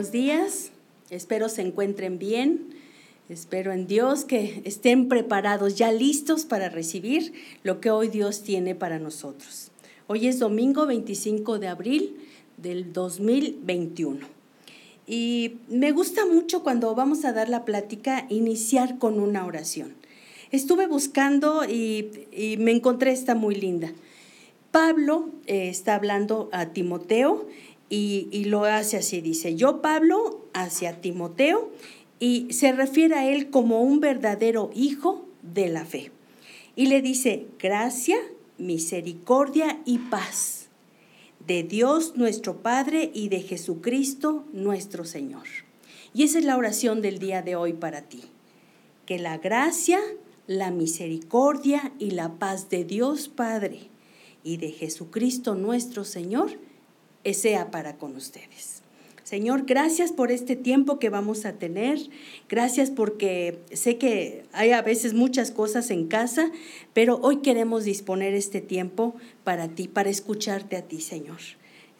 buenos días. Espero se encuentren bien. Espero en Dios que estén preparados, ya listos para recibir lo que hoy Dios tiene para nosotros. Hoy es domingo 25 de abril del 2021. Y me gusta mucho cuando vamos a dar la plática iniciar con una oración. Estuve buscando y, me encontré esta muy linda. Pablo eh, está hablando a Timoteo y, lo hace así, dice, yo Pablo hacia Timoteo y se refiere a él como un verdadero hijo de la fe. Y le dice, gracia, misericordia y paz de Dios nuestro Padre y de Jesucristo nuestro Señor. Y esa es la oración del día de hoy para ti. Que la gracia, la misericordia y la paz de Dios Padre y de Jesucristo nuestro Señor sea para con ustedes. Señor, gracias por este tiempo que vamos a tener. Gracias porque sé que hay a veces muchas cosas en casa, pero hoy queremos disponer este tiempo para ti, para escucharte a ti, Señor.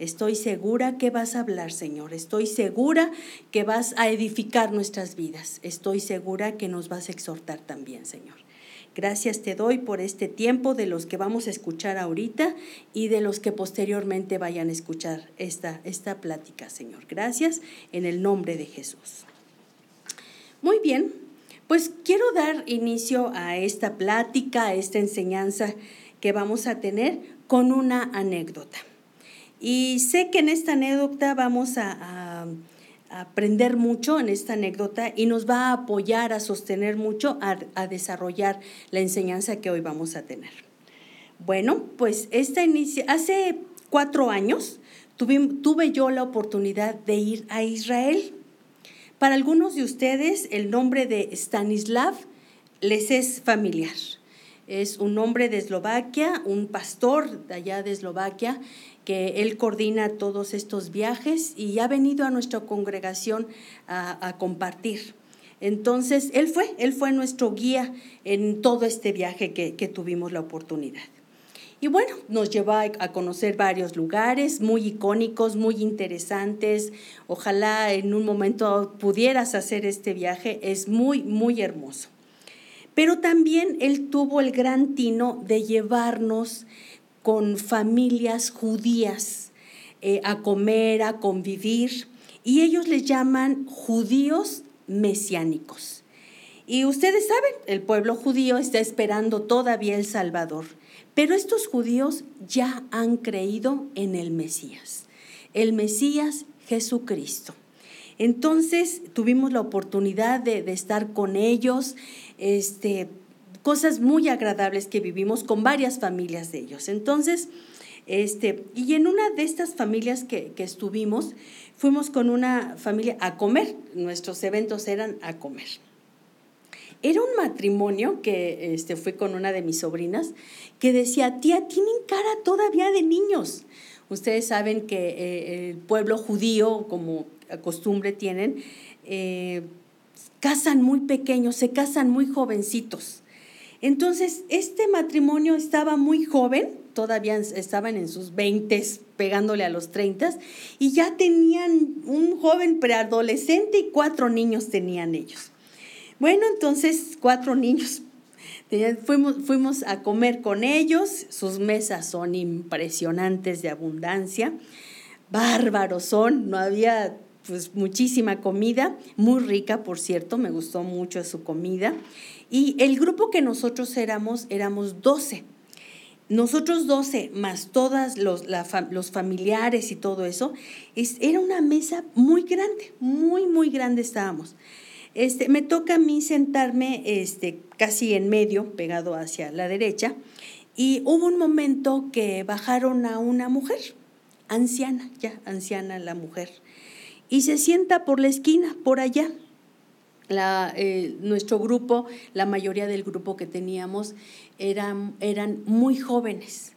Estoy segura que vas a hablar, Señor. Estoy segura que vas a edificar nuestras vidas. Estoy segura que nos vas a exhortar también, Señor. Gracias te doy por este tiempo de los que vamos a escuchar ahorita y de los que posteriormente vayan a escuchar esta, esta plática, Señor. Gracias en el nombre de Jesús. Muy bien, pues quiero dar inicio a esta plática, a esta enseñanza que vamos a tener con una anécdota. Y sé que en esta anécdota vamos a aprender mucho en esta anécdota y nos va a apoyar a sostener mucho, a, desarrollar la enseñanza que hoy vamos a tener. Bueno, pues esta inicia, hace cuatro años tuve, tuve yo la oportunidad de ir a Israel. Para algunos de ustedes el nombre de Stanislav les es familiar. Es un hombre de Eslovaquia, un pastor de allá de Eslovaquia, que él coordina todos estos viajes y ha venido a nuestra congregación a, compartir. Entonces, él fue, él fue nuestro guía en todo este viaje que, tuvimos la oportunidad. Y bueno, nos llevó a, conocer varios lugares muy icónicos, muy interesantes. Ojalá en un momento pudieras hacer este viaje, es muy, muy hermoso. Pero también él tuvo el gran tino de llevarnos con familias judías eh, a comer, a convivir, y ellos les llaman judíos mesiánicos. Y ustedes saben, el pueblo judío está esperando todavía el Salvador, pero estos judíos ya han creído en el Mesías, el Mesías Jesucristo. Entonces tuvimos la oportunidad de, de estar con ellos, este, cosas muy agradables que vivimos con varias familias de ellos. Entonces, este, y en una de estas familias que, estuvimos, fuimos con una familia a comer, nuestros eventos eran a comer. Era un matrimonio que este, fue con una de mis sobrinas que decía, tía, tienen cara todavía de niños. Ustedes saben que eh, el pueblo judío, como costumbre tienen, eh, casan muy pequeños, se casan muy jovencitos. Entonces, este matrimonio estaba muy joven, todavía estaban en sus 20, pegándole a los 30, y ya tenían un joven preadolescente y cuatro niños tenían ellos. Bueno, entonces, cuatro niños. Fuimos, fuimos a comer con ellos, sus mesas son impresionantes de abundancia, bárbaros son, no había pues muchísima comida, muy rica, por cierto, me gustó mucho su comida. Y el grupo que nosotros éramos, éramos 12. Nosotros 12, más todos los, los familiares y todo eso, es, era una mesa muy grande, muy, muy grande estábamos. Este, me toca a mí sentarme este, casi en medio, pegado hacia la derecha, y hubo un momento que bajaron a una mujer, anciana, ya anciana la mujer, y se sienta por la esquina, por allá la, eh, nuestro grupo, la mayoría del grupo que teníamos, eran, eran muy jóvenes.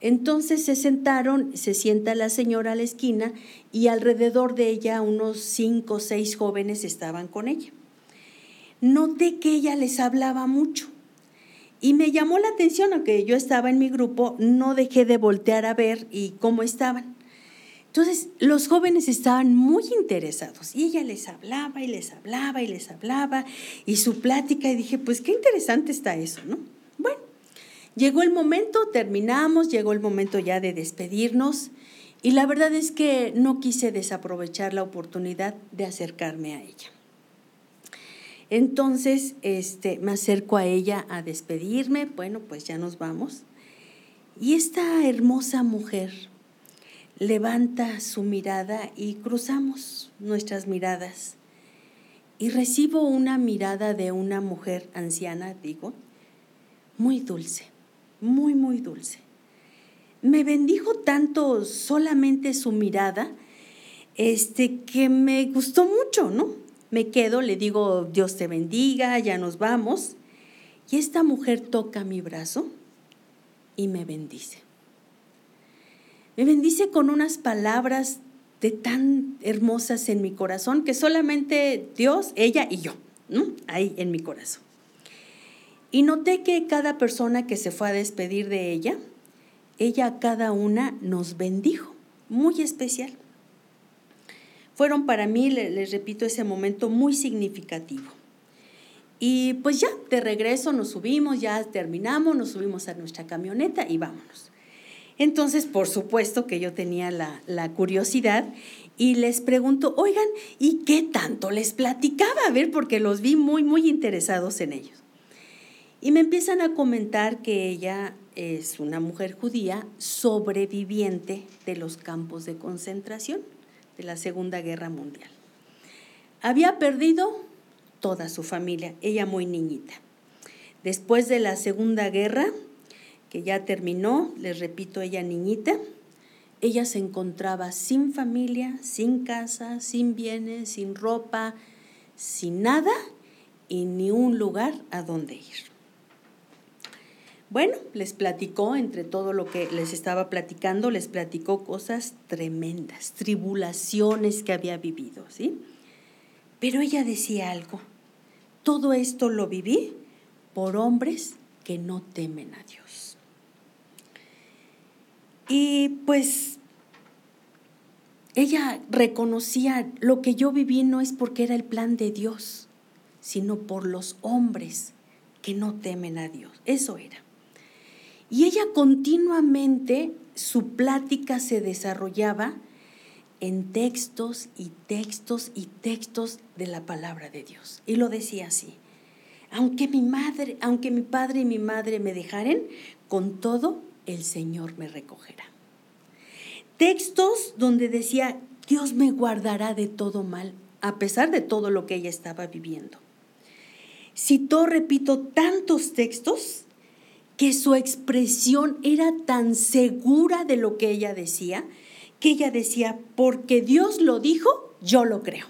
Entonces se sentaron, se sienta la señora a la esquina y alrededor de ella unos cinco o seis jóvenes estaban con ella. Noté que ella les hablaba mucho y me llamó la atención, aunque yo estaba en mi grupo, no dejé de voltear a ver y cómo estaban. Entonces, los jóvenes estaban muy interesados y ella les hablaba y les hablaba y les hablaba y su plática y dije, pues qué interesante está eso, ¿no? Bueno, llegó el momento, terminamos, llegó el momento ya de despedirnos y la verdad es que no quise desaprovechar la oportunidad de acercarme a ella. Entonces, este, me acerco a ella a despedirme, bueno, pues ya nos vamos. Y esta hermosa mujer levanta su mirada y cruzamos nuestras miradas. Y recibo una mirada de una mujer anciana, digo, muy dulce, muy, muy dulce. Me bendijo tanto solamente su mirada, este, que me gustó mucho, ¿no? Me quedo, le digo, Dios te bendiga, ya nos vamos. Y esta mujer toca mi brazo y me bendice. Me bendice con unas palabras de tan hermosas en mi corazón que solamente Dios, ella y yo, ¿no? Ahí en mi corazón. Y noté que cada persona que se fue a despedir de ella, ella a cada una nos bendijo, muy especial. Fueron para mí, les repito, ese momento muy significativo. Y pues ya, de regreso nos subimos, ya terminamos, nos subimos a nuestra camioneta y vámonos. Entonces, por supuesto que yo tenía la, la curiosidad y les pregunto, oigan, ¿y qué tanto les platicaba? A ver, porque los vi muy, muy interesados en ellos. Y me empiezan a comentar que ella es una mujer judía sobreviviente de los campos de concentración de la Segunda Guerra Mundial. Había perdido toda su familia, ella muy niñita. Después de la Segunda Guerra, que ya terminó, les repito, ella niñita, ella se encontraba sin familia, sin casa, sin bienes, sin ropa, sin nada y ni un lugar a donde ir. Bueno, les platicó, entre todo lo que les estaba platicando, les platicó cosas tremendas, tribulaciones que había vivido, ¿sí? Pero ella decía algo, todo esto lo viví por hombres que no temen a Dios. Y pues ella reconocía lo que yo viví no es porque era el plan de Dios, sino por los hombres que no temen a Dios. Eso era. Y ella continuamente, su plática se desarrollaba en textos y textos y textos de la palabra de Dios. Y lo decía así, aunque mi madre, aunque mi padre y mi madre me dejaren, con todo el Señor me recogerá. Textos donde decía, Dios me guardará de todo mal, a pesar de todo lo que ella estaba viviendo. Citó, repito, tantos textos que su expresión era tan segura de lo que ella decía, que ella decía, porque Dios lo dijo, yo lo creo.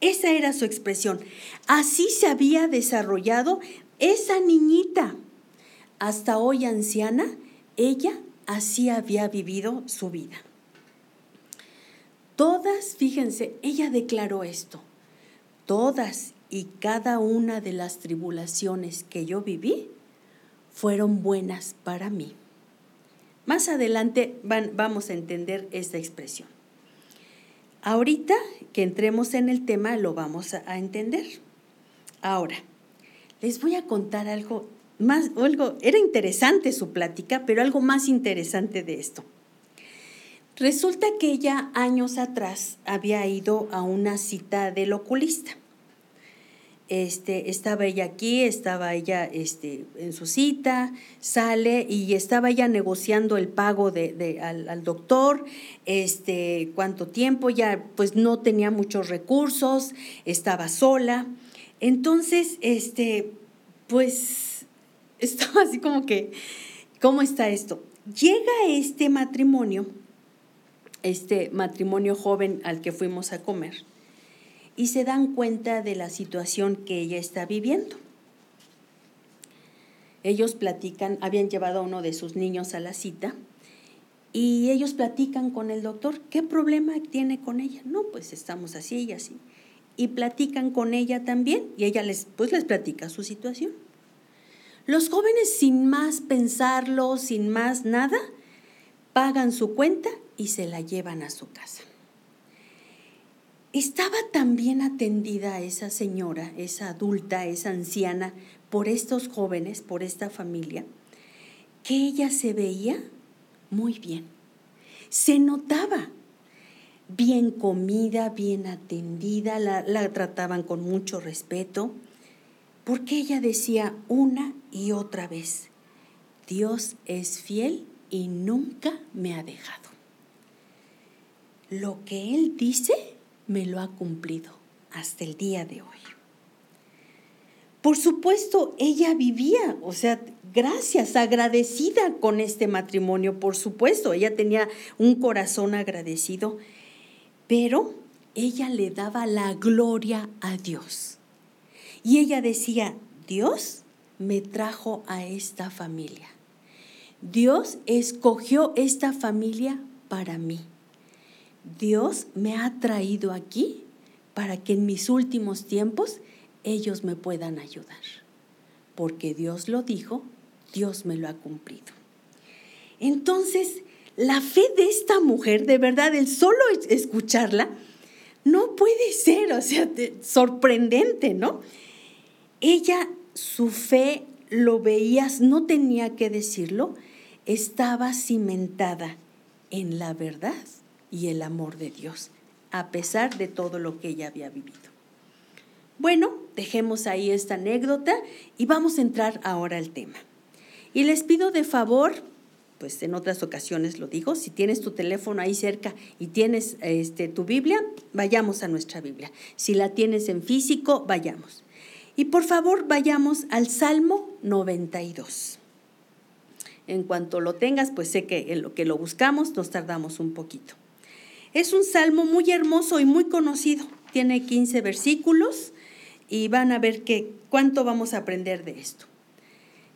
Esa era su expresión. Así se había desarrollado esa niñita. Hasta hoy anciana, ella así había vivido su vida. Todas, fíjense, ella declaró esto, todas y cada una de las tribulaciones que yo viví fueron buenas para mí. Más adelante vamos a entender esta expresión. Ahorita que entremos en el tema lo vamos a, entender. Ahora, les voy a contar algo más, algo, era interesante su plática, pero algo más interesante de esto. Resulta que ella años atrás había ido a una cita del oculista. Este, estaba ella aquí, estaba ella este, en su cita, sale y estaba ella negociando el pago de, al, doctor, este, cuánto tiempo, ya pues no tenía muchos recursos, estaba sola. Entonces, este, pues estaba así como que, ¿cómo está esto? Llega este matrimonio, este matrimonio joven al que fuimos a comer y se dan cuenta de la situación que ella está viviendo. Ellos platican, habían llevado a uno de sus niños a la cita y ellos platican con el doctor, ¿qué problema tiene con ella? No, pues estamos así y así. Y platican con ella también y ella les, pues les platica su situación. Los jóvenes sin más pensarlo, sin más nada, pagan su cuenta y se la llevan a su casa. Estaba tan bien atendida esa señora, esa adulta, esa anciana, por estos jóvenes, por esta familia, que ella se veía muy bien. Se notaba bien comida, bien atendida, la, la trataban con mucho respeto, porque ella decía una y otra vez, Dios es fiel y nunca me ha dejado. Lo que Él dice me lo ha cumplido hasta el día de hoy. Por supuesto, ella vivía, o sea, gracias, agradecida con este matrimonio, por supuesto, ella tenía un corazón agradecido, pero ella le daba la gloria a Dios. Y ella decía, Dios me trajo a esta familia. Dios escogió esta familia para mí. Dios me ha traído aquí para que en mis últimos tiempos ellos me puedan ayudar. Porque Dios lo dijo, Dios me lo ha cumplido. Entonces, la fe de esta mujer, de verdad, el solo escucharla, no puede ser, o sea, sorprendente, ¿no? Ella, su fe, lo veías, no tenía que decirlo, estaba cimentada en la verdad y el amor de Dios, a pesar de todo lo que ella había vivido. Bueno, dejemos ahí esta anécdota y vamos a entrar ahora al tema. Y les pido de favor, pues en otras ocasiones lo digo, si tienes tu teléfono ahí cerca y tienes este, tu Biblia, vayamos a nuestra Biblia. Si la tienes en físico, vayamos. Y por favor, vayamos al Salmo 92. En cuanto lo tengas, pues sé que en lo que lo buscamos nos tardamos un poquito. Es un salmo muy hermoso y muy conocido. Tiene 15 versículos y van a ver que, cuánto vamos a aprender de esto.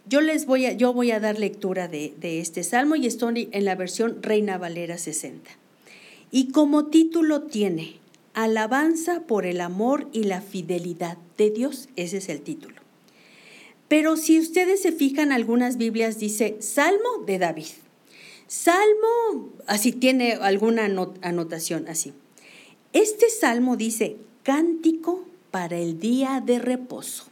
Yo les voy a, yo voy a dar lectura de, de este salmo y estoy en la versión Reina Valera 60. Y como título tiene Alabanza por el amor y la fidelidad de Dios. Ese es el título. Pero si ustedes se fijan, algunas Biblias dice Salmo de David. Salmo, así tiene alguna anotación así. Este salmo dice cántico para el día de reposo.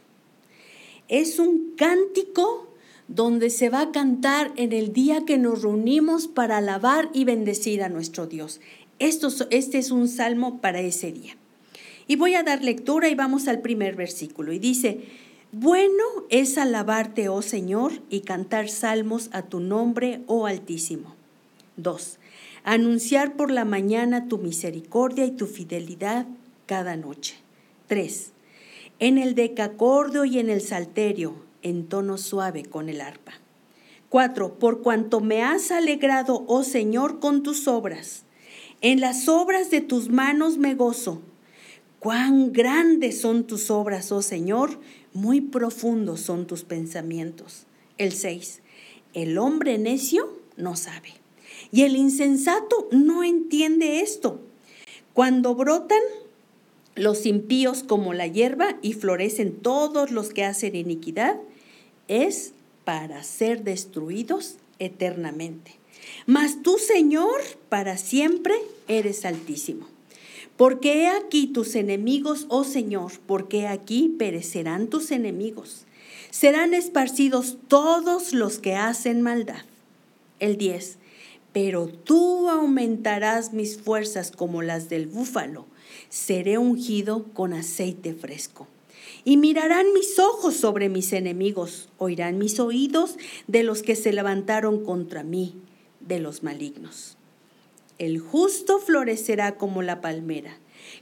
Es un cántico donde se va a cantar en el día que nos reunimos para alabar y bendecir a nuestro Dios. Esto, este es un salmo para ese día. Y voy a dar lectura y vamos al primer versículo. Y dice, bueno es alabarte, oh Señor, y cantar salmos a tu nombre, oh Altísimo. 2. Anunciar por la mañana tu misericordia y tu fidelidad cada noche. 3. En el decacordio y en el salterio, en tono suave con el arpa. 4. Por cuanto me has alegrado, oh Señor, con tus obras. En las obras de tus manos me gozo. Cuán grandes son tus obras, oh Señor, muy profundos son tus pensamientos. El 6. El hombre necio no sabe. Y el insensato no entiende esto. Cuando brotan los impíos como la hierba y florecen todos los que hacen iniquidad, es para ser destruidos eternamente. Mas tú, Señor, para siempre eres altísimo. Porque he aquí tus enemigos, oh Señor, porque aquí perecerán tus enemigos. Serán esparcidos todos los que hacen maldad. El 10. Pero tú aumentarás mis fuerzas como las del búfalo. Seré ungido con aceite fresco. Y mirarán mis ojos sobre mis enemigos, oirán mis oídos de los que se levantaron contra mí, de los malignos. El justo florecerá como la palmera,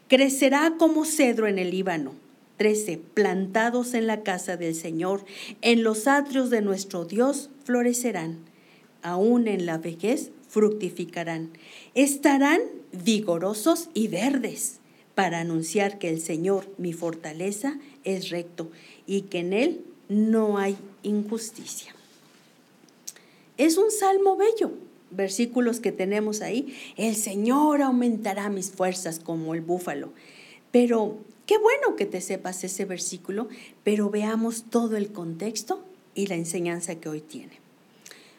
crecerá como cedro en el Líbano. 13. Plantados en la casa del Señor, en los atrios de nuestro Dios florecerán. Aún en la vejez fructificarán. Estarán vigorosos y verdes para anunciar que el Señor, mi fortaleza, es recto y que en Él no hay injusticia. Es un salmo bello versículos que tenemos ahí, el Señor aumentará mis fuerzas como el búfalo. Pero qué bueno que te sepas ese versículo, pero veamos todo el contexto y la enseñanza que hoy tiene.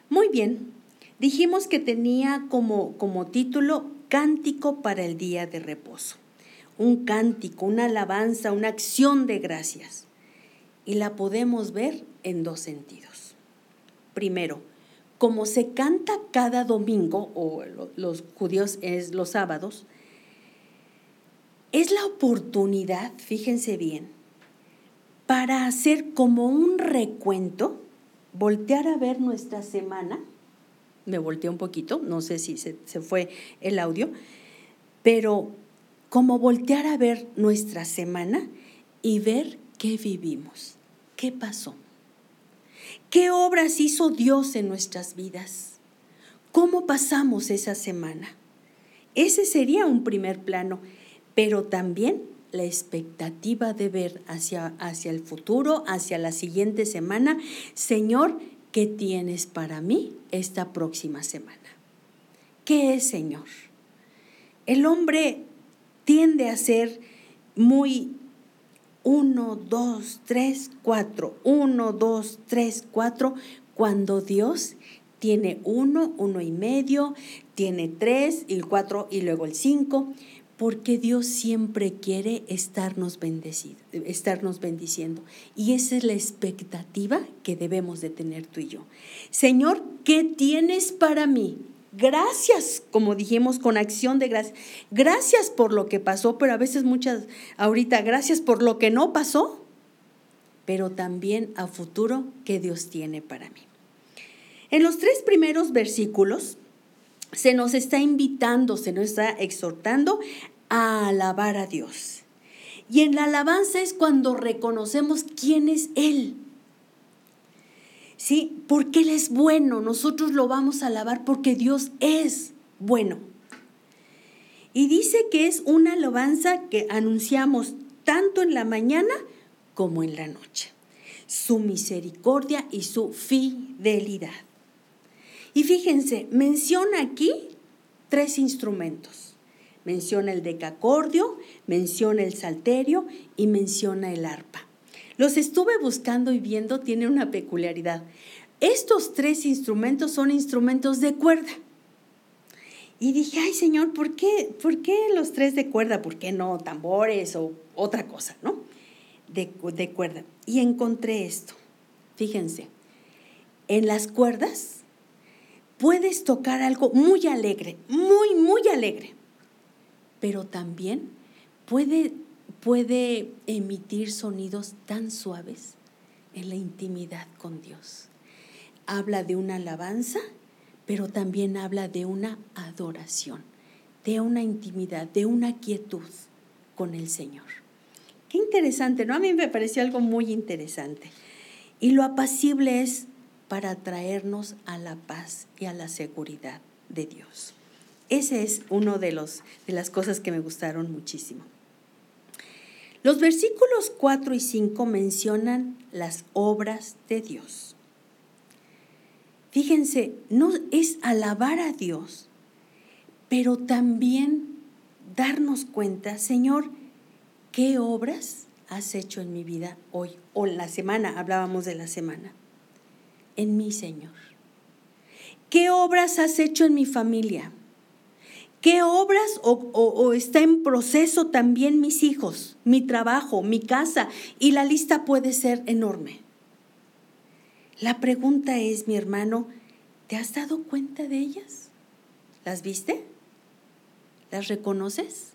Muy bien, Dijimos que tenía como, como título Cántico para el Día de Reposo. Un cántico, una alabanza, una acción de gracias. Y la podemos ver en dos sentidos. Primero, como se canta cada domingo, o los judíos es los sábados, es la oportunidad, fíjense bien, para hacer como un recuento, voltear a ver nuestra semana. Me volteé un poquito, no sé si se, se fue el audio, pero como voltear a ver nuestra semana y ver qué vivimos, qué pasó. ¿Qué obras hizo Dios en nuestras vidas? ¿Cómo pasamos esa semana? Ese sería un primer plano, pero también la expectativa de ver hacia, hacia el futuro, hacia la siguiente semana. Señor, ¿qué tienes para mí esta próxima semana? ¿Qué es, Señor? El hombre tiende a ser muy uno, dos, tres, cuatro, uno, dos, tres, cuatro, cuando Dios tiene uno, uno y medio, tiene tres, el cuatro y luego el cinco, porque Dios siempre quiere estarnos, estarnos bendiciendo. Y esa es la expectativa que debemos de tener tú y yo. Señor, ¿qué tienes para mí? Gracias, como dijimos, con acción de gracias. Gracias por lo que pasó, pero a veces muchas, ahorita, gracias por lo que no pasó, pero también a futuro que Dios tiene para mí. En los tres primeros versículos se nos está invitando, se nos está exhortando a alabar a Dios. Y en la alabanza es cuando reconocemos quién es Él ¿sí? Porque Él es bueno, nosotros lo vamos a alabar porque Dios es bueno. Y dice que es una alabanza que anunciamos tanto en la mañana como en la noche. Su misericordia y su fidelidad. Y fíjense, menciona aquí tres instrumentos. Menciona el decacordio, menciona el salterio y menciona el arpa. Los estuve buscando y viendo, tiene una peculiaridad. Estos tres instrumentos son instrumentos de cuerda. Y dije, ay Señor, ¿por qué, ¿por qué los tres de cuerda? ¿Por qué no tambores o otra cosa, no? De, de cuerda. Y encontré esto. Fíjense, en las cuerdas puedes tocar algo muy alegre, muy, muy alegre, pero también puede puede emitir sonidos tan suaves en la intimidad con Dios. Habla de una alabanza, pero también habla de una adoración, de una intimidad, de una quietud con el Señor. Qué interesante, ¿no? A mí me pareció algo muy interesante. Y lo apacible es para traernos a la paz y a la seguridad de Dios. Ese es uno de los de las cosas que me gustaron muchísimo. Los versículos 4 y 5 mencionan las obras de Dios. Fíjense, no es alabar a Dios, pero también darnos cuenta, Señor, ¿qué obras has hecho en mi vida hoy? O en la semana, hablábamos de la semana. En mi Señor. ¿Qué obras has hecho en mi familia? ¿Qué obras o, está en proceso también mis hijos, mi trabajo, mi casa? Y la lista puede ser enorme. La pregunta es, mi hermano, ¿te has dado cuenta de ellas? ¿Las viste? ¿Las reconoces?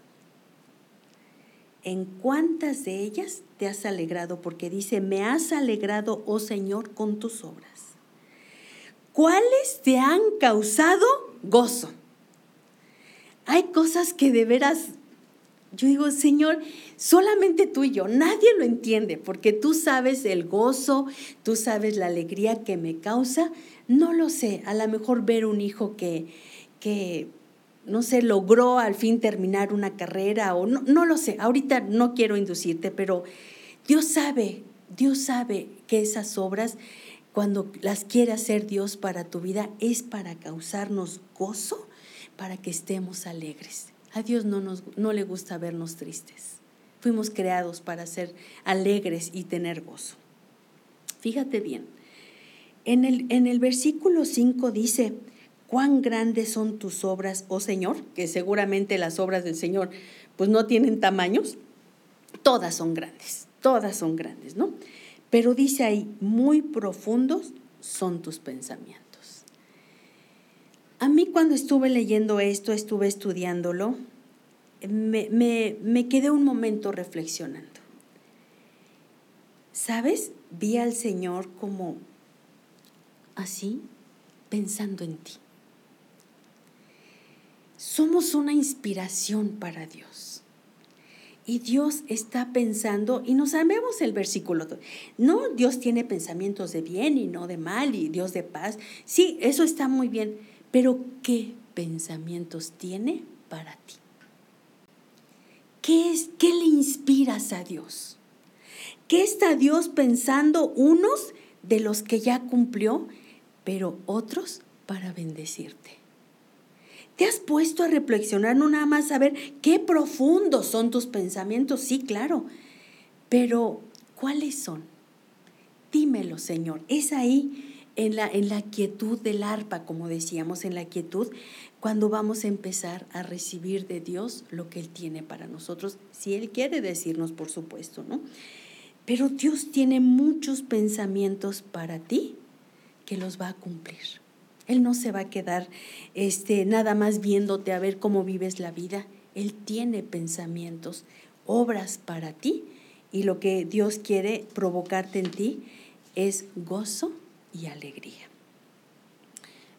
¿En cuántas de ellas te has alegrado? Porque dice, me has alegrado, oh Señor, con tus obras. ¿Cuáles te han causado gozo? Hay cosas que de veras, yo digo, Señor, solamente tú y yo, nadie lo entiende, porque tú sabes el gozo, tú sabes la alegría que me causa. No lo sé, a lo mejor ver un hijo que, que no sé, logró al fin terminar una carrera o no, no lo sé, ahorita no quiero inducirte, pero Dios sabe, Dios sabe que esas obras, cuando las quiere hacer Dios para tu vida, es para causarnos gozo para que estemos alegres. A Dios no, nos, no le gusta vernos tristes. Fuimos creados para ser alegres y tener gozo. Fíjate bien, en el, en el versículo 5 dice, cuán grandes son tus obras, oh Señor, que seguramente las obras del Señor pues no tienen tamaños, todas son grandes, todas son grandes, ¿no? Pero dice ahí, muy profundos son tus pensamientos. A mí cuando estuve leyendo esto, estuve estudiándolo, me, me quedé un momento reflexionando. ¿Sabes? Vi al Señor como así, pensando en ti. Somos una inspiración para Dios. Y Dios está pensando, y no sabemos el versículo, no, Dios tiene pensamientos de bien y no de mal, y Dios de paz. Sí, eso está muy bien, pero ¿qué pensamientos tiene para ti? ¿Qué, es, qué le inspiras a Dios? ¿Qué está Dios pensando unos de los que ya cumplió, pero otros para bendecirte? ¿Te has puesto a reflexionar, no nada más a ver qué profundos son tus pensamientos? Sí, claro, pero ¿cuáles son? Dímelo, Señor. Es ahí en la, en la quietud del arpa, como decíamos, en la quietud, cuando vamos a empezar a recibir de Dios lo que Él tiene para nosotros, si Él quiere decirnos, por supuesto, ¿no? Pero Dios tiene muchos pensamientos para ti que los va a cumplir. Él no se va a quedar este, nada más viéndote a ver cómo vives la vida. Él tiene pensamientos, obras para ti y lo que Dios quiere provocarte en ti es gozo y alegría.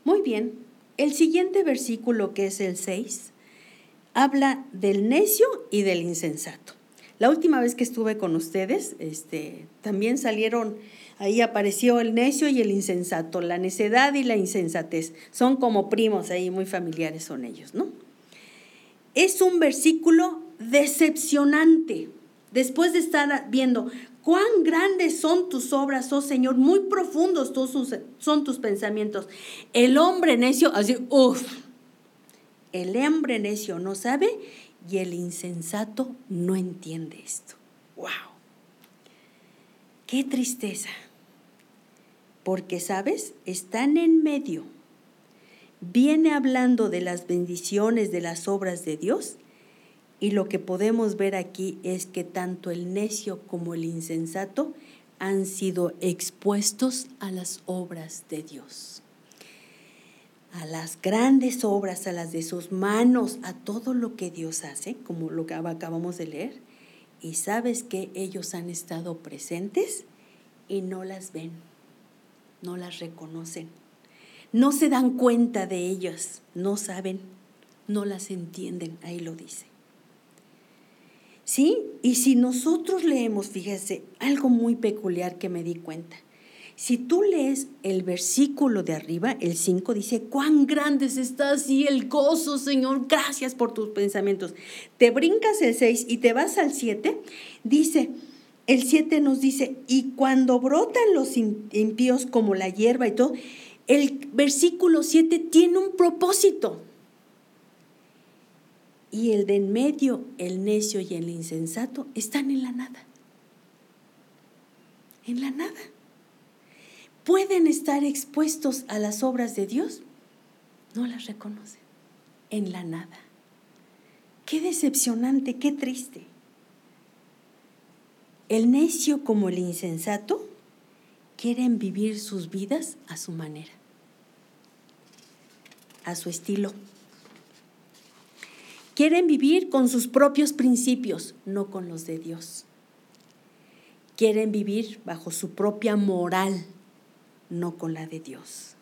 Muy bien, el siguiente versículo que es el 6 habla del necio y del insensato. La última vez que estuve con ustedes, este, también salieron Ahí apareció el necio y el insensato, la necedad y la insensatez. Son como primos ahí, muy familiares son ellos, ¿no? Es un versículo decepcionante. Después de estar viendo cuán grandes son tus obras, oh Señor, muy profundos son tus pensamientos. El hombre necio, así, uff, el hombre necio no sabe y el insensato no entiende esto. ¡Wow! ¡Qué tristeza! porque, ¿sabes? Están en medio. Viene hablando de las bendiciones de las obras de Dios y lo que podemos ver aquí es que tanto el necio como el insensato han sido expuestos a las obras de Dios, a las grandes obras, a las de sus manos, a todo lo que Dios hace, como lo que acabamos de leer. Y sabes que ellos han estado presentes y no las ven no las reconocen, no se dan cuenta de ellas, no saben, no las entienden, ahí lo dice. ¿Sí? Y si nosotros leemos, fíjese, algo muy peculiar que me di cuenta. Si tú lees el versículo de arriba, el 5 dice, cuán grandes estás y el gozo, Señor, gracias por tus pensamientos. Te brincas el 6 y te vas al 7, dice, el 7 nos dice, y cuando brotan los impíos como la hierba y todo, el versículo 7 tiene un propósito. Y el de en medio, el necio y el insensato, están en la nada. En la nada. ¿Pueden estar expuestos a las obras de Dios? No las reconocen. En la nada. Qué decepcionante, qué triste. El necio como el insensato quieren vivir sus vidas a su manera, a su estilo. Quieren vivir con sus propios principios, no con los de Dios. Quieren vivir bajo su propia moral, no con la de Dios.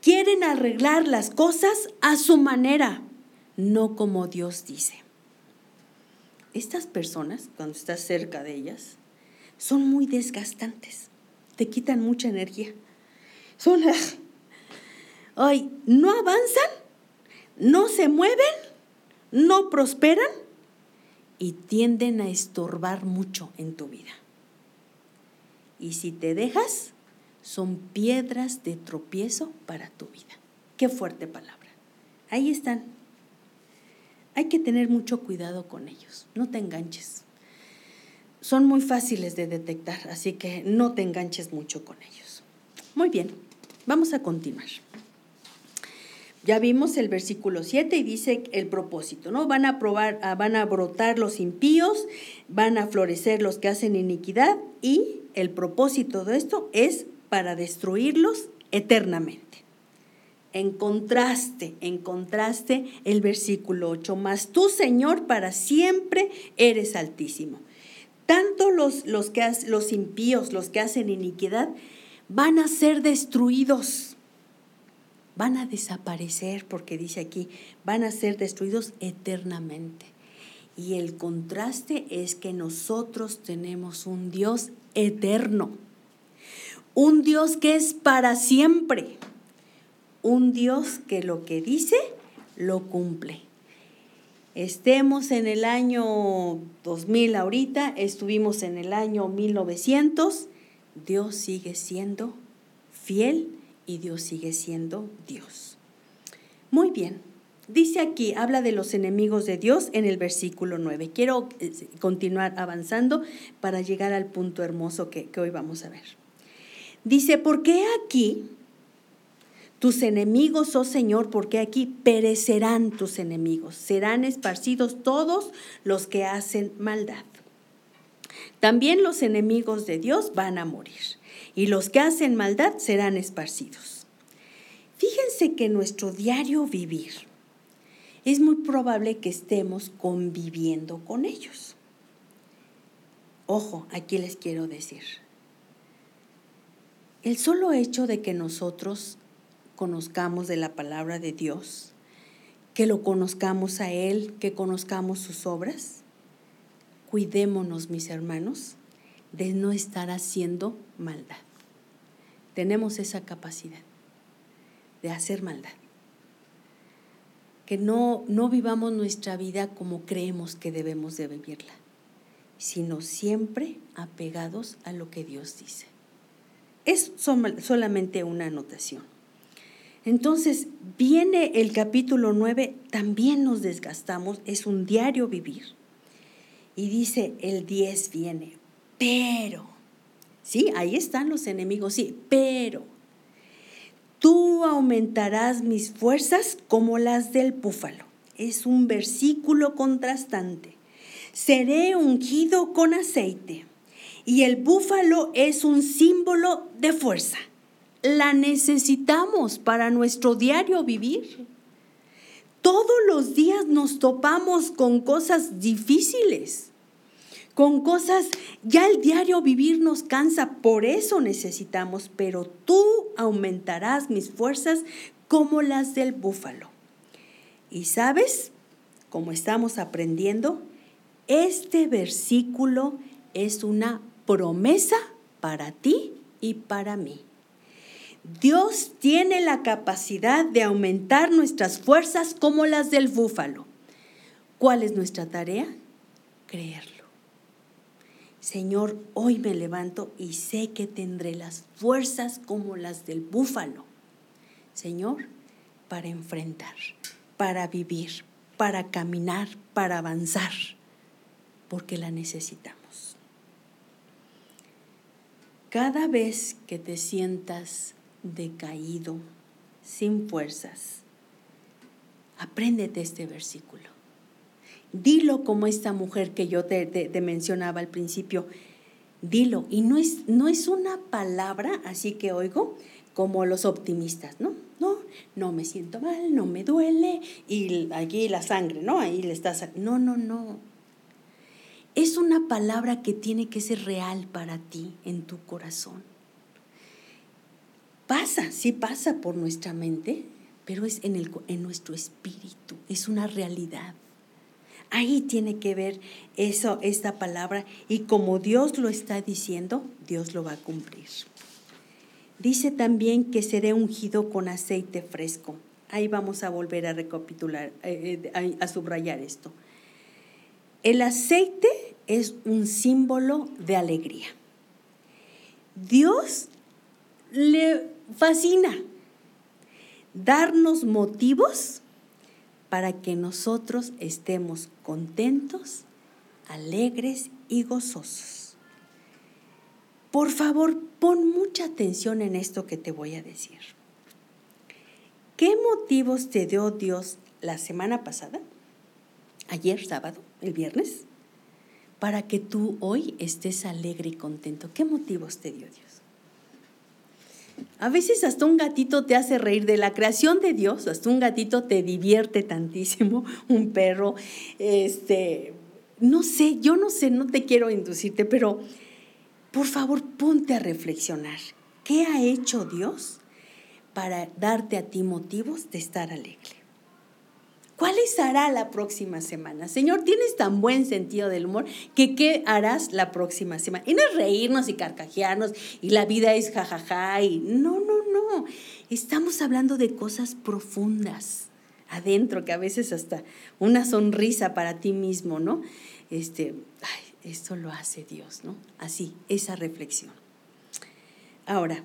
Quieren arreglar las cosas a su manera, no como Dios dice estas personas, cuando estás cerca de ellas, son muy desgastantes, te quitan mucha energía. Son, hoy no avanzan, no se mueven, no prosperan y tienden a estorbar mucho en tu vida. Y si te dejas, son piedras de tropiezo para tu vida. Qué fuerte palabra. Ahí están hay que tener mucho cuidado con ellos, no te enganches. Son muy fáciles de detectar, así que no te enganches mucho con ellos. Muy bien, vamos a continuar. Ya vimos el versículo 7 y dice el propósito, ¿no? Van a probar, ah, van a brotar los impíos, van a florecer los que hacen iniquidad y el propósito de esto es para destruirlos eternamente. En contraste, en contraste el versículo 8, más tú Señor para siempre eres altísimo. Tanto los, los, que, los impíos, los que hacen iniquidad, van a ser destruidos, van a desaparecer, porque dice aquí, van a ser destruidos eternamente. Y el contraste es que nosotros tenemos un Dios eterno, un Dios que es para siempre un Dios que lo que dice, lo cumple. Estemos en el año 2000 ahorita, estuvimos en el año 1900, Dios sigue siendo fiel y Dios sigue siendo Dios. Muy bien, dice aquí, habla de los enemigos de Dios en el versículo 9. Quiero eh, continuar avanzando para llegar al punto hermoso que, hoy vamos a ver. Dice, ¿por qué aquí tus enemigos, oh Señor, porque aquí perecerán tus enemigos, serán esparcidos todos los que hacen maldad. También los enemigos de Dios van a morir, y los que hacen maldad serán esparcidos. Fíjense que nuestro diario vivir es muy probable que estemos conviviendo con ellos. Ojo, aquí les quiero decir, el solo hecho de que nosotros conozcamos de la palabra de Dios, que lo conozcamos a Él, que conozcamos sus obras. Cuidémonos, mis hermanos, de no estar haciendo maldad. Tenemos esa capacidad de hacer maldad. Que no, no vivamos nuestra vida como creemos que debemos de vivirla, sino siempre apegados a lo que Dios dice. Es solamente una anotación. Entonces, viene el capítulo 9, también nos desgastamos, es un diario vivir. Y dice, el 10 viene, pero, sí, ahí están los enemigos, sí, pero, tú aumentarás mis fuerzas como las del búfalo. Es un versículo contrastante. Seré ungido con aceite. Y el búfalo es un símbolo de fuerza la necesitamos para nuestro diario vivir. Todos los días nos topamos con cosas difíciles, con cosas, ya el diario vivir nos cansa, por eso necesitamos, pero tú aumentarás mis fuerzas como las del búfalo. Y sabes, como estamos aprendiendo, este versículo es una promesa para ti y para mí. Dios tiene la capacidad de aumentar nuestras fuerzas como las del búfalo. ¿Cuál es nuestra tarea? Creerlo. Señor, hoy me levanto y sé que tendré las fuerzas como las del búfalo. Señor, para enfrentar, para vivir, para caminar, para avanzar, porque la necesitamos. Cada vez que te sientas decaído, sin fuerzas. Apréndete este versículo. Dilo como esta mujer que yo te, mencionaba al principio. Dilo. Y no es, no es una palabra, así que oigo, como los optimistas, ¿no? No, no me siento mal, no me duele, y allí la sangre, ¿no? Ahí le estás. No, no, no. Es una palabra que tiene que ser real para ti, en tu corazón pasa, sí pasa por nuestra mente, pero es en, el, en nuestro espíritu, es una realidad. Ahí tiene que ver eso, esta palabra, y como Dios lo está diciendo, Dios lo va a cumplir. Dice también que seré ungido con aceite fresco. Ahí vamos a volver a recapitular, eh, eh, a subrayar esto. El aceite es un símbolo de alegría. Dios le fascina darnos motivos para que nosotros estemos contentos, alegres y gozosos. Por favor, pon mucha atención en esto que te voy a decir. ¿Qué motivos te dio Dios la semana pasada? Ayer, sábado, el viernes, para que tú hoy estés alegre y contento. ¿Qué motivos te dio Dios? A veces hasta un gatito te hace reír de la creación de Dios, hasta un gatito te divierte tantísimo, un perro, este, no sé, yo no sé, no te quiero inducirte, pero por favor ponte a reflexionar. ¿Qué ha hecho Dios para darte a ti motivos de estar alegre? ¿Cuáles hará la próxima semana? Señor, tienes tan buen sentido del humor que ¿qué harás la próxima semana? Y no es reírnos y carcajearnos y la vida es jajaja y no, no, no. Estamos hablando de cosas profundas adentro, que a veces hasta una sonrisa para ti mismo, ¿no? Este, esto lo hace Dios, ¿no? Así, esa reflexión. Ahora,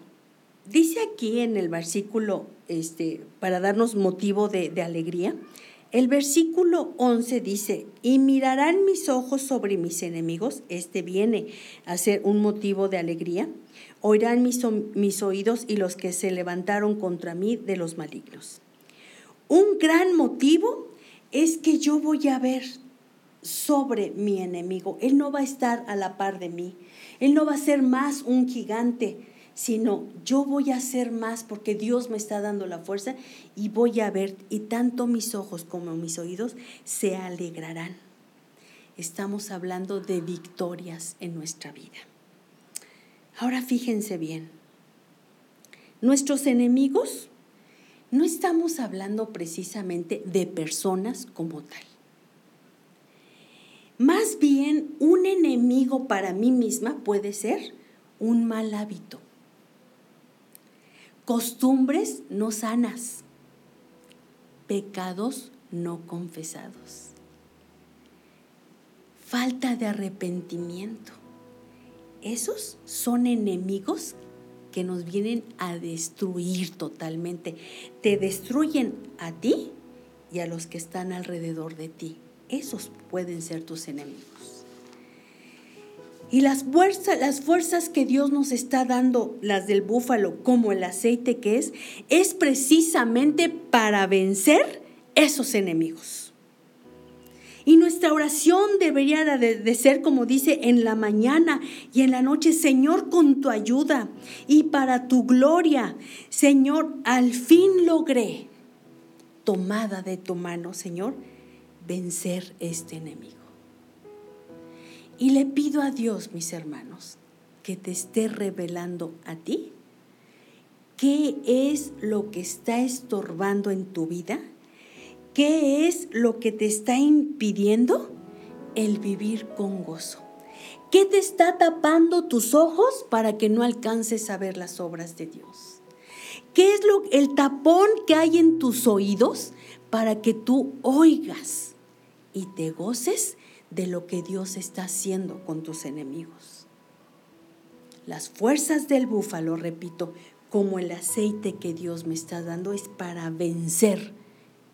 dice aquí en el versículo, este, para darnos motivo de alegría, el versículo 11 dice, y mirarán mis ojos sobre mis enemigos, este viene a ser un motivo de alegría, oirán mis, mis oídos y los que se levantaron contra mí de los malignos. Un gran motivo es que yo voy a ver sobre mi enemigo, él no va a estar a la par de mí, él no va a ser más un gigante, sino yo voy a hacer más porque Dios me está dando la fuerza y voy a ver, y tanto mis ojos como mis oídos se alegrarán. Estamos hablando de victorias en nuestra vida. Ahora fíjense bien, nuestros enemigos, no estamos hablando precisamente de personas como tal. Más bien, un enemigo para mí misma puede ser un mal hábito costumbres no sanas, pecados no confesados, falta de arrepentimiento. Esos son enemigos que nos vienen a destruir totalmente. Te destruyen a ti y a los que están alrededor de ti. Esos pueden ser tus enemigos. Y las fuerzas, las fuerzas que Dios nos está dando, las del búfalo, como el aceite que es, es precisamente para vencer esos enemigos. Y nuestra oración debería de, ser, como dice, en la mañana y en la noche, Señor, con tu ayuda y para tu gloria, Señor, al fin logré, tomada de tu mano, Señor, vencer este enemigo. Y le pido a Dios, mis hermanos, que te esté revelando a ti qué es lo que está estorbando en tu vida, qué es lo que te está impidiendo el vivir con gozo. ¿Qué te está tapando tus ojos para que no alcances a ver las obras de Dios? ¿Qué es lo, el tapón que hay en tus oídos para que tú oigas y te goces de lo que Dios está haciendo con tus enemigos. Las fuerzas del búfalo, repito, como el aceite que Dios me está dando, es para vencer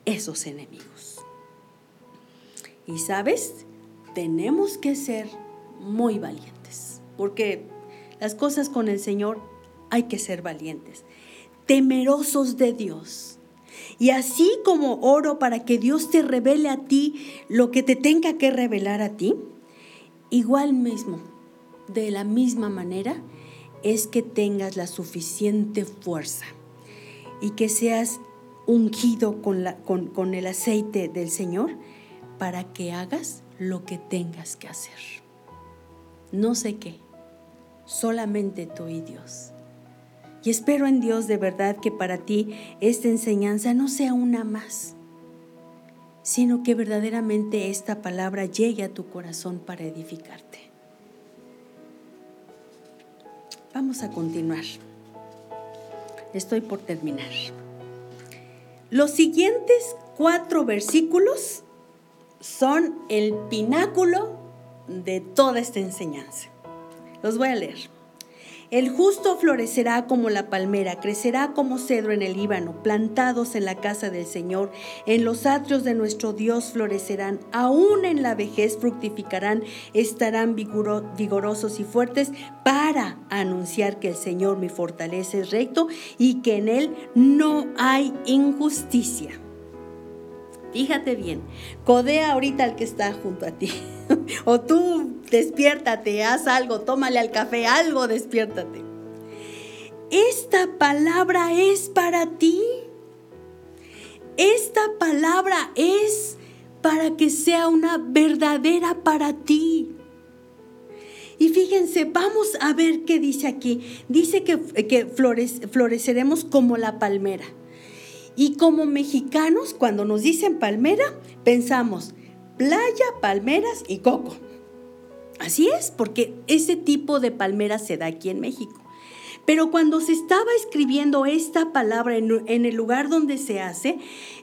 esos enemigos. Y sabes, tenemos que ser muy valientes, porque las cosas con el Señor hay que ser valientes, temerosos de Dios y así como oro para que Dios te revele a ti lo que te tenga que revelar a ti, igual mismo, de la misma manera, es que tengas la suficiente fuerza y que seas ungido con, la, con, con el aceite del Señor para que hagas lo que tengas que hacer. No sé qué, solamente tú y Dios. Y espero en Dios de verdad que para ti esta enseñanza no sea una más, sino que verdaderamente esta palabra llegue a tu corazón para edificarte. Vamos a continuar. Estoy por terminar. Los siguientes cuatro versículos son el pináculo de toda esta enseñanza. Los voy a leer. El justo florecerá como la palmera, crecerá como cedro en el Líbano, plantados en la casa del Señor, en los atrios de nuestro Dios florecerán, aún en la vejez fructificarán, estarán vigorosos y fuertes para anunciar que el Señor mi fortaleza es recto y que en él no hay injusticia. Fíjate bien, codea ahorita al que está junto a ti. o tú despiértate, haz algo, tómale al café, algo, despiértate. Esta palabra es para ti. Esta palabra es para que sea una verdadera para ti. Y fíjense, vamos a ver qué dice aquí. Dice que, que floreceremos como la palmera. Y como mexicanos, cuando nos dicen palmera, pensamos playa, palmeras y coco. Así es, porque ese tipo de palmera se da aquí en México. Pero cuando se estaba escribiendo esta palabra en, el lugar donde se hace,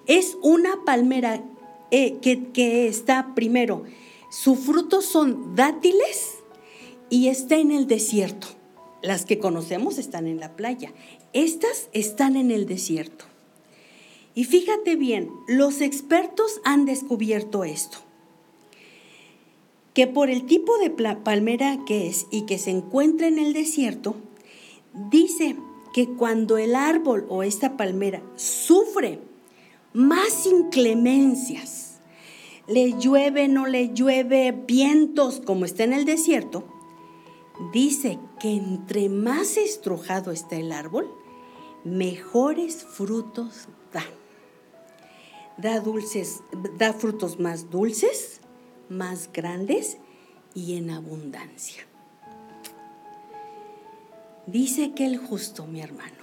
es una palmera eh, que, que está primero, sus frutos son dátiles y está en el desierto. Las que conocemos están en la playa. Estas están en el desierto. Y fíjate bien, los expertos han descubierto esto, que por el tipo de palmera que es y que se encuentra en el desierto, dice que cuando el árbol o esta palmera sufre más inclemencias, le llueve, no le llueve, vientos como está en el desierto, dice que entre más estrujado está el árbol, mejores frutos da da, dulces, da frutos más dulces, más grandes y en abundancia. Dice que el justo, mi hermano,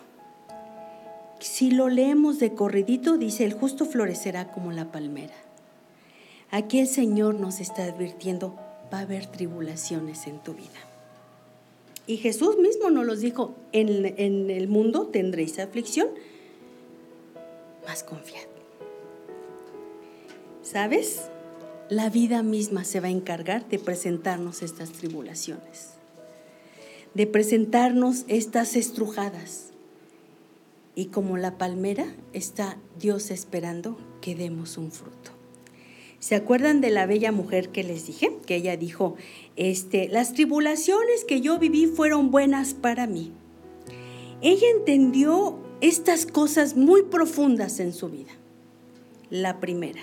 si lo leemos de corridito, dice, el justo florecerá como la palmera. Aquí el Señor nos está advirtiendo, va a haber tribulaciones en tu vida. Y Jesús mismo nos los dijo, en, en el mundo tendréis aflicción, más confiad. ¿Sabes? La vida misma se va a encargar de presentarnos estas tribulaciones, de presentarnos estas estrujadas. Y como la palmera está Dios esperando que demos un fruto. ¿Se acuerdan de la bella mujer que les dije? Que ella dijo, este, las tribulaciones que yo viví fueron buenas para mí. Ella entendió estas cosas muy profundas en su vida. La primera,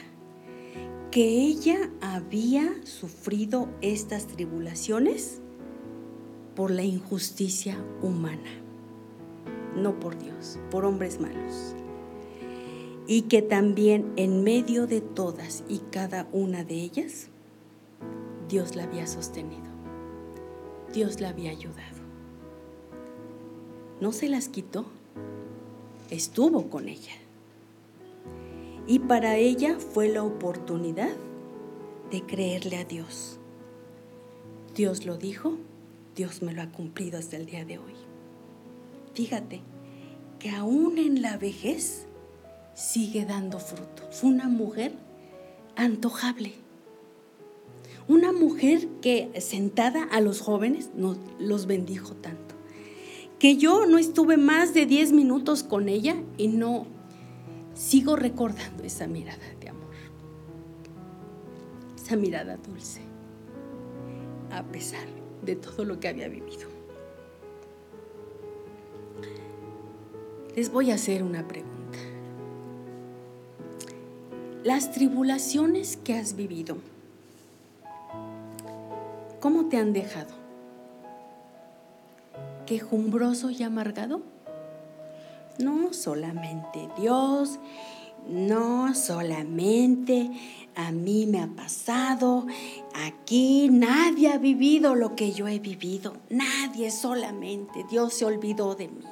que ella había sufrido estas tribulaciones por la injusticia humana, no por Dios, por hombres malos. Y que también en medio de todas y cada una de ellas, Dios la había sostenido, Dios la había ayudado. No se las quitó, estuvo con ella. Y para ella fue la oportunidad de creerle a Dios. Dios lo dijo, Dios me lo ha cumplido hasta el día de hoy. Fíjate que aún en la vejez sigue dando fruto. Fue una mujer antojable. Una mujer que sentada a los jóvenes nos, los bendijo tanto. Que yo no estuve más de 10 minutos con ella y no sigo recordando esa mirada de amor, esa mirada dulce, a pesar de todo lo que había vivido. Les voy a hacer una pregunta. Las tribulaciones que has vivido, ¿cómo te han dejado? ¿Quejumbroso y amargado? No solamente Dios, no solamente a mí me ha pasado, aquí nadie ha vivido lo que yo he vivido, nadie solamente, Dios se olvidó de mí.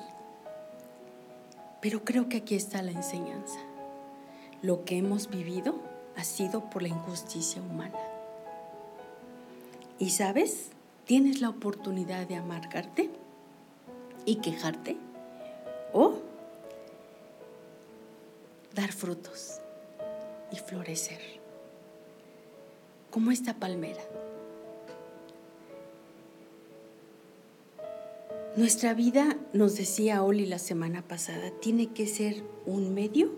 Pero creo que aquí está la enseñanza. Lo que hemos vivido ha sido por la injusticia humana. Y sabes, tienes la oportunidad de amargarte y quejarte o dar frutos y florecer, como esta palmera. Nuestra vida, nos decía Oli la semana pasada, tiene que ser un medio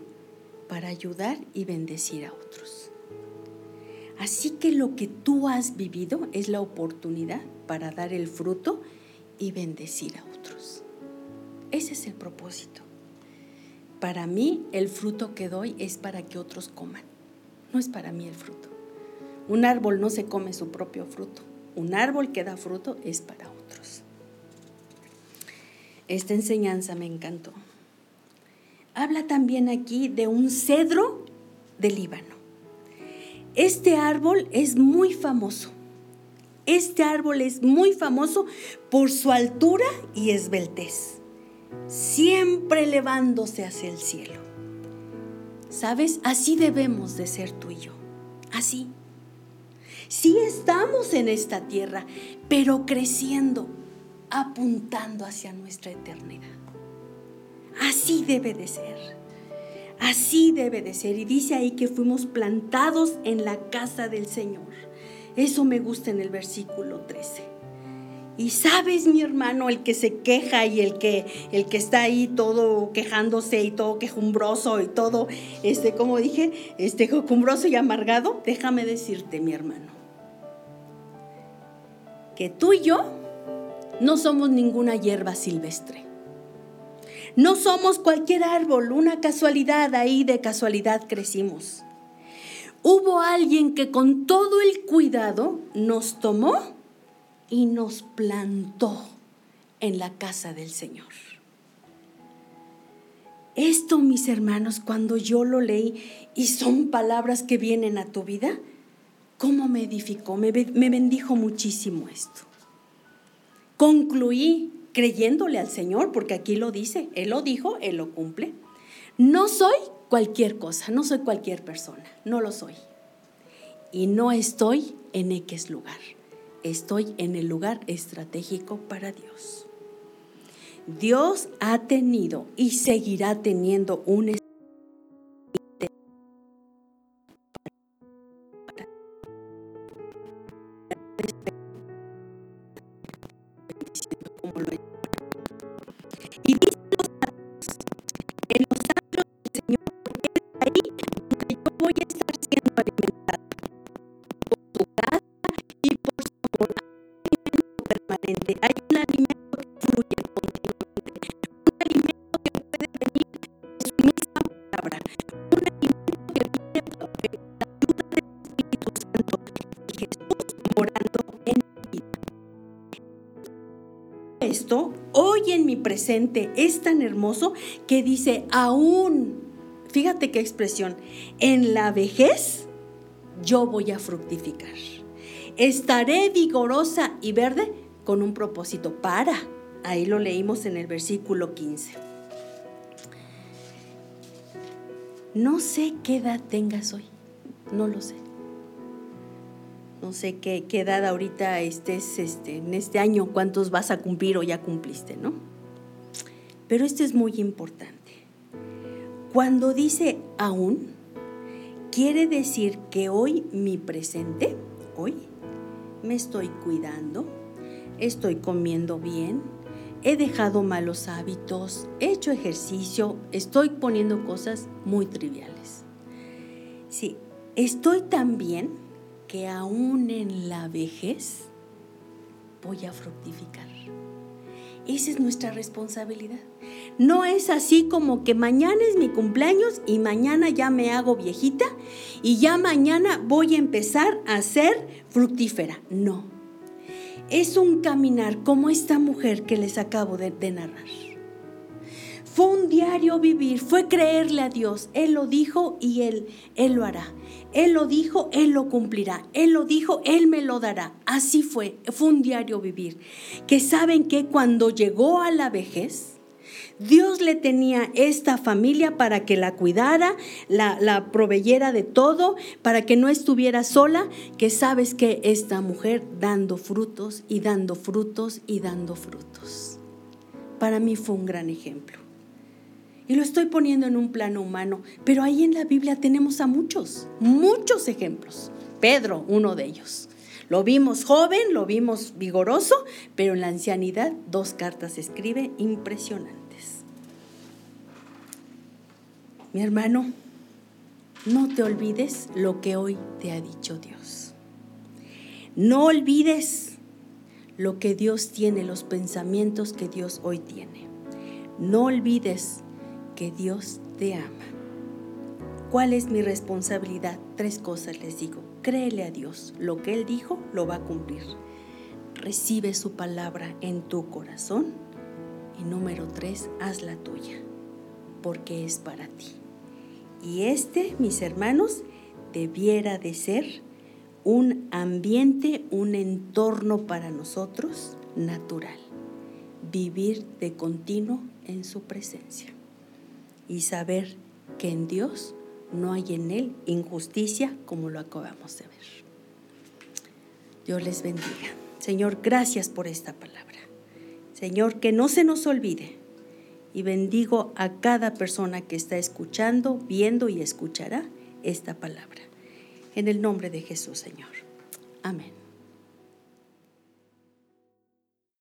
para ayudar y bendecir a otros. Así que lo que tú has vivido es la oportunidad para dar el fruto y bendecir a otros. Ese es el propósito. Para mí el fruto que doy es para que otros coman, no es para mí el fruto. Un árbol no se come su propio fruto, un árbol que da fruto es para otros. Esta enseñanza me encantó. Habla también aquí de un cedro del Líbano. Este árbol es muy famoso. Este árbol es muy famoso por su altura y esbeltez, siempre elevándose hacia el cielo. ¿Sabes? Así debemos de ser tú y yo. Así. Sí estamos en esta tierra, pero creciendo, apuntando hacia nuestra eternidad. Así debe de ser. Así debe de ser. Y dice ahí que fuimos plantados en la casa del Señor. Eso me gusta en el versículo 13. Y sabes, mi hermano, el que se queja y el que, el que está ahí todo quejándose y todo quejumbroso y todo, este, como dije, este quejumbroso y amargado, déjame decirte, mi hermano, que tú y yo no somos ninguna hierba silvestre. No somos cualquier árbol, una casualidad, ahí de casualidad crecimos. Hubo alguien que con todo el cuidado nos tomó y nos plantó en la casa del Señor. Esto, mis hermanos, cuando yo lo leí y son palabras que vienen a tu vida, ¿cómo me edificó? Me, bendijo muchísimo esto. Concluí creyéndole al Señor, porque aquí lo dice, Él lo dijo, Él lo cumple. No soy cualquier cosa, no soy cualquier persona, no lo soy. Y no estoy en X lugar, estoy en el lugar estratégico para Dios. Dios ha tenido y seguirá teniendo un es tan hermoso que dice, aún, fíjate qué expresión, en la vejez yo voy a fructificar. Estaré vigorosa y verde con un propósito para. Ahí lo leímos en el versículo 15. No sé qué edad tengas hoy, no lo sé. No sé qué, qué edad ahorita estés este, en este año, cuántos vas a cumplir o ya cumpliste, ¿no? Pero esto es muy importante. Cuando dice aún, quiere decir que hoy mi presente, hoy, me estoy cuidando, estoy comiendo bien, he dejado malos hábitos, he hecho ejercicio, estoy poniendo cosas muy triviales. Sí, estoy tan bien que aún en la vejez voy a fructificar. Esa es nuestra responsabilidad. No es así como que mañana es mi cumpleaños y mañana ya me hago viejita y ya mañana voy a empezar a ser fructífera. No. Es un caminar como esta mujer que les acabo de, narrar. Fue un diario vivir, fue creerle a Dios. Él lo dijo y Él, Él lo hará. Él lo dijo, Él lo cumplirá. Él lo dijo, Él me lo dará. Así fue, fue un diario vivir. Que saben que cuando llegó a la vejez, Dios le tenía esta familia para que la cuidara, la, la proveyera de todo, para que no estuviera sola, que sabes que esta mujer dando frutos y dando frutos y dando frutos. Para mí fue un gran ejemplo. Lo estoy poniendo en un plano humano, pero ahí en la Biblia tenemos a muchos, muchos ejemplos. Pedro, uno de ellos. Lo vimos joven, lo vimos vigoroso, pero en la ancianidad dos cartas escribe impresionantes. Mi hermano, no te olvides lo que hoy te ha dicho Dios. No olvides lo que Dios tiene, los pensamientos que Dios hoy tiene. No olvides que Dios te ama. ¿Cuál es mi responsabilidad? Tres cosas les digo. Créele a Dios. Lo que Él dijo lo va a cumplir. Recibe su palabra en tu corazón. Y número tres, haz la tuya, porque es para ti. Y este, mis hermanos, debiera de ser un ambiente, un entorno para nosotros natural. Vivir de continuo en su presencia y saber que en Dios no hay en Él injusticia como lo acabamos de ver. Dios les bendiga. Señor, gracias por esta palabra. Señor, que no se nos olvide y bendigo a cada persona que está escuchando, viendo y escuchará esta palabra. En el nombre de Jesús, Señor. Amén.